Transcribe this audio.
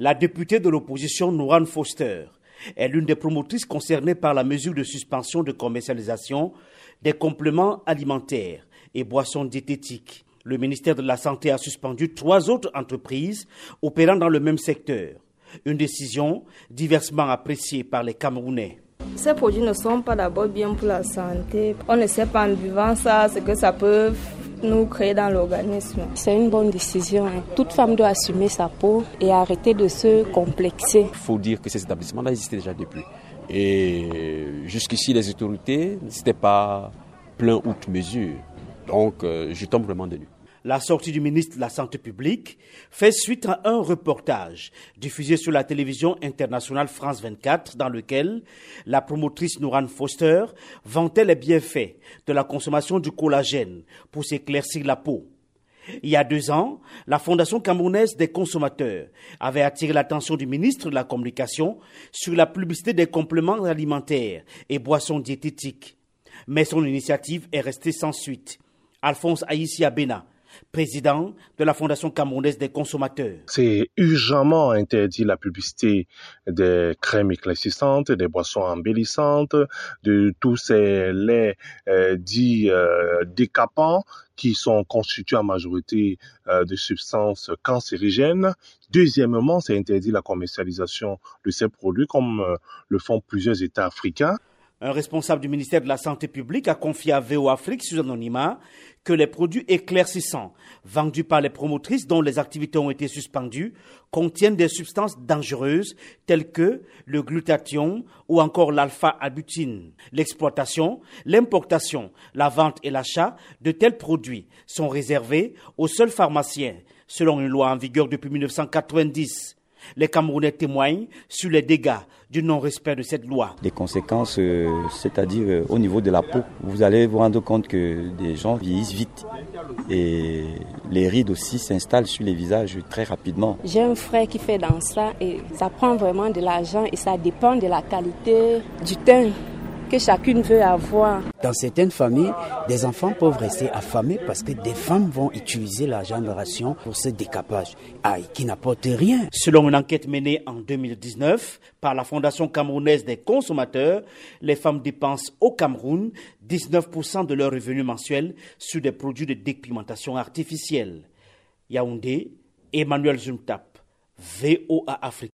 La députée de l'opposition Nouran Foster est l'une des promotrices concernées par la mesure de suspension de commercialisation des compléments alimentaires et boissons diététiques. Le ministère de la Santé a suspendu trois autres entreprises opérant dans le même secteur. Une décision diversement appréciée par les Camerounais. Ces produits ne sont pas d'abord bien pour la santé. On ne sait pas en buvant ça ce que ça peut nous créer dans l'organisme. C'est une bonne décision. Hein. Toute femme doit assumer sa peau et arrêter de se complexer. Il faut dire que ces établissements-là existaient déjà depuis. Et jusqu'ici, les autorités n'étaient pas plein outre mesure. Donc, euh, je tombe vraiment de nu. La sortie du ministre de la Santé publique fait suite à un reportage diffusé sur la télévision internationale France 24 dans lequel la promotrice Nouran Foster vantait les bienfaits de la consommation du collagène pour s'éclaircir la peau. Il y a deux ans, la Fondation camerounaise des consommateurs avait attiré l'attention du ministre de la Communication sur la publicité des compléments alimentaires et boissons diététiques. Mais son initiative est restée sans suite. Alphonse Aïssia Bena, président de la Fondation camerounaise des consommateurs. C'est urgemment interdit la publicité des crèmes éclaircissantes, des boissons embellissantes, de tous ces laits euh, dits euh, décapants qui sont constitués en majorité euh, de substances cancérigènes. Deuxièmement, c'est interdit la commercialisation de ces produits comme le font plusieurs États africains. Un responsable du ministère de la Santé publique a confié à VO Afrique sous anonymat que les produits éclaircissants vendus par les promotrices dont les activités ont été suspendues contiennent des substances dangereuses telles que le glutathion ou encore l'alpha-abutine. L'exploitation, l'importation, la vente et l'achat de tels produits sont réservés aux seuls pharmaciens, selon une loi en vigueur depuis 1990. Les Camerounais témoignent sur les dégâts du non-respect de cette loi. Des conséquences, euh, c'est-à-dire euh, au niveau de la peau. Vous allez vous rendre compte que des gens vieillissent vite et les rides aussi s'installent sur les visages très rapidement. J'ai un frère qui fait dans ça et ça prend vraiment de l'argent et ça dépend de la qualité du teint que chacune veut avoir. Dans certaines familles, des enfants peuvent rester affamés parce que des femmes vont utiliser l'argent de ration pour ce décapage, aïe, qui n'apporte rien. Selon une enquête menée en 2019 par la Fondation camerounaise des consommateurs, les femmes dépensent au Cameroun 19% de leurs revenus mensuels sur des produits de dépigmentation artificielle. Yaoundé, Emmanuel Zumtap, VOA Afrique.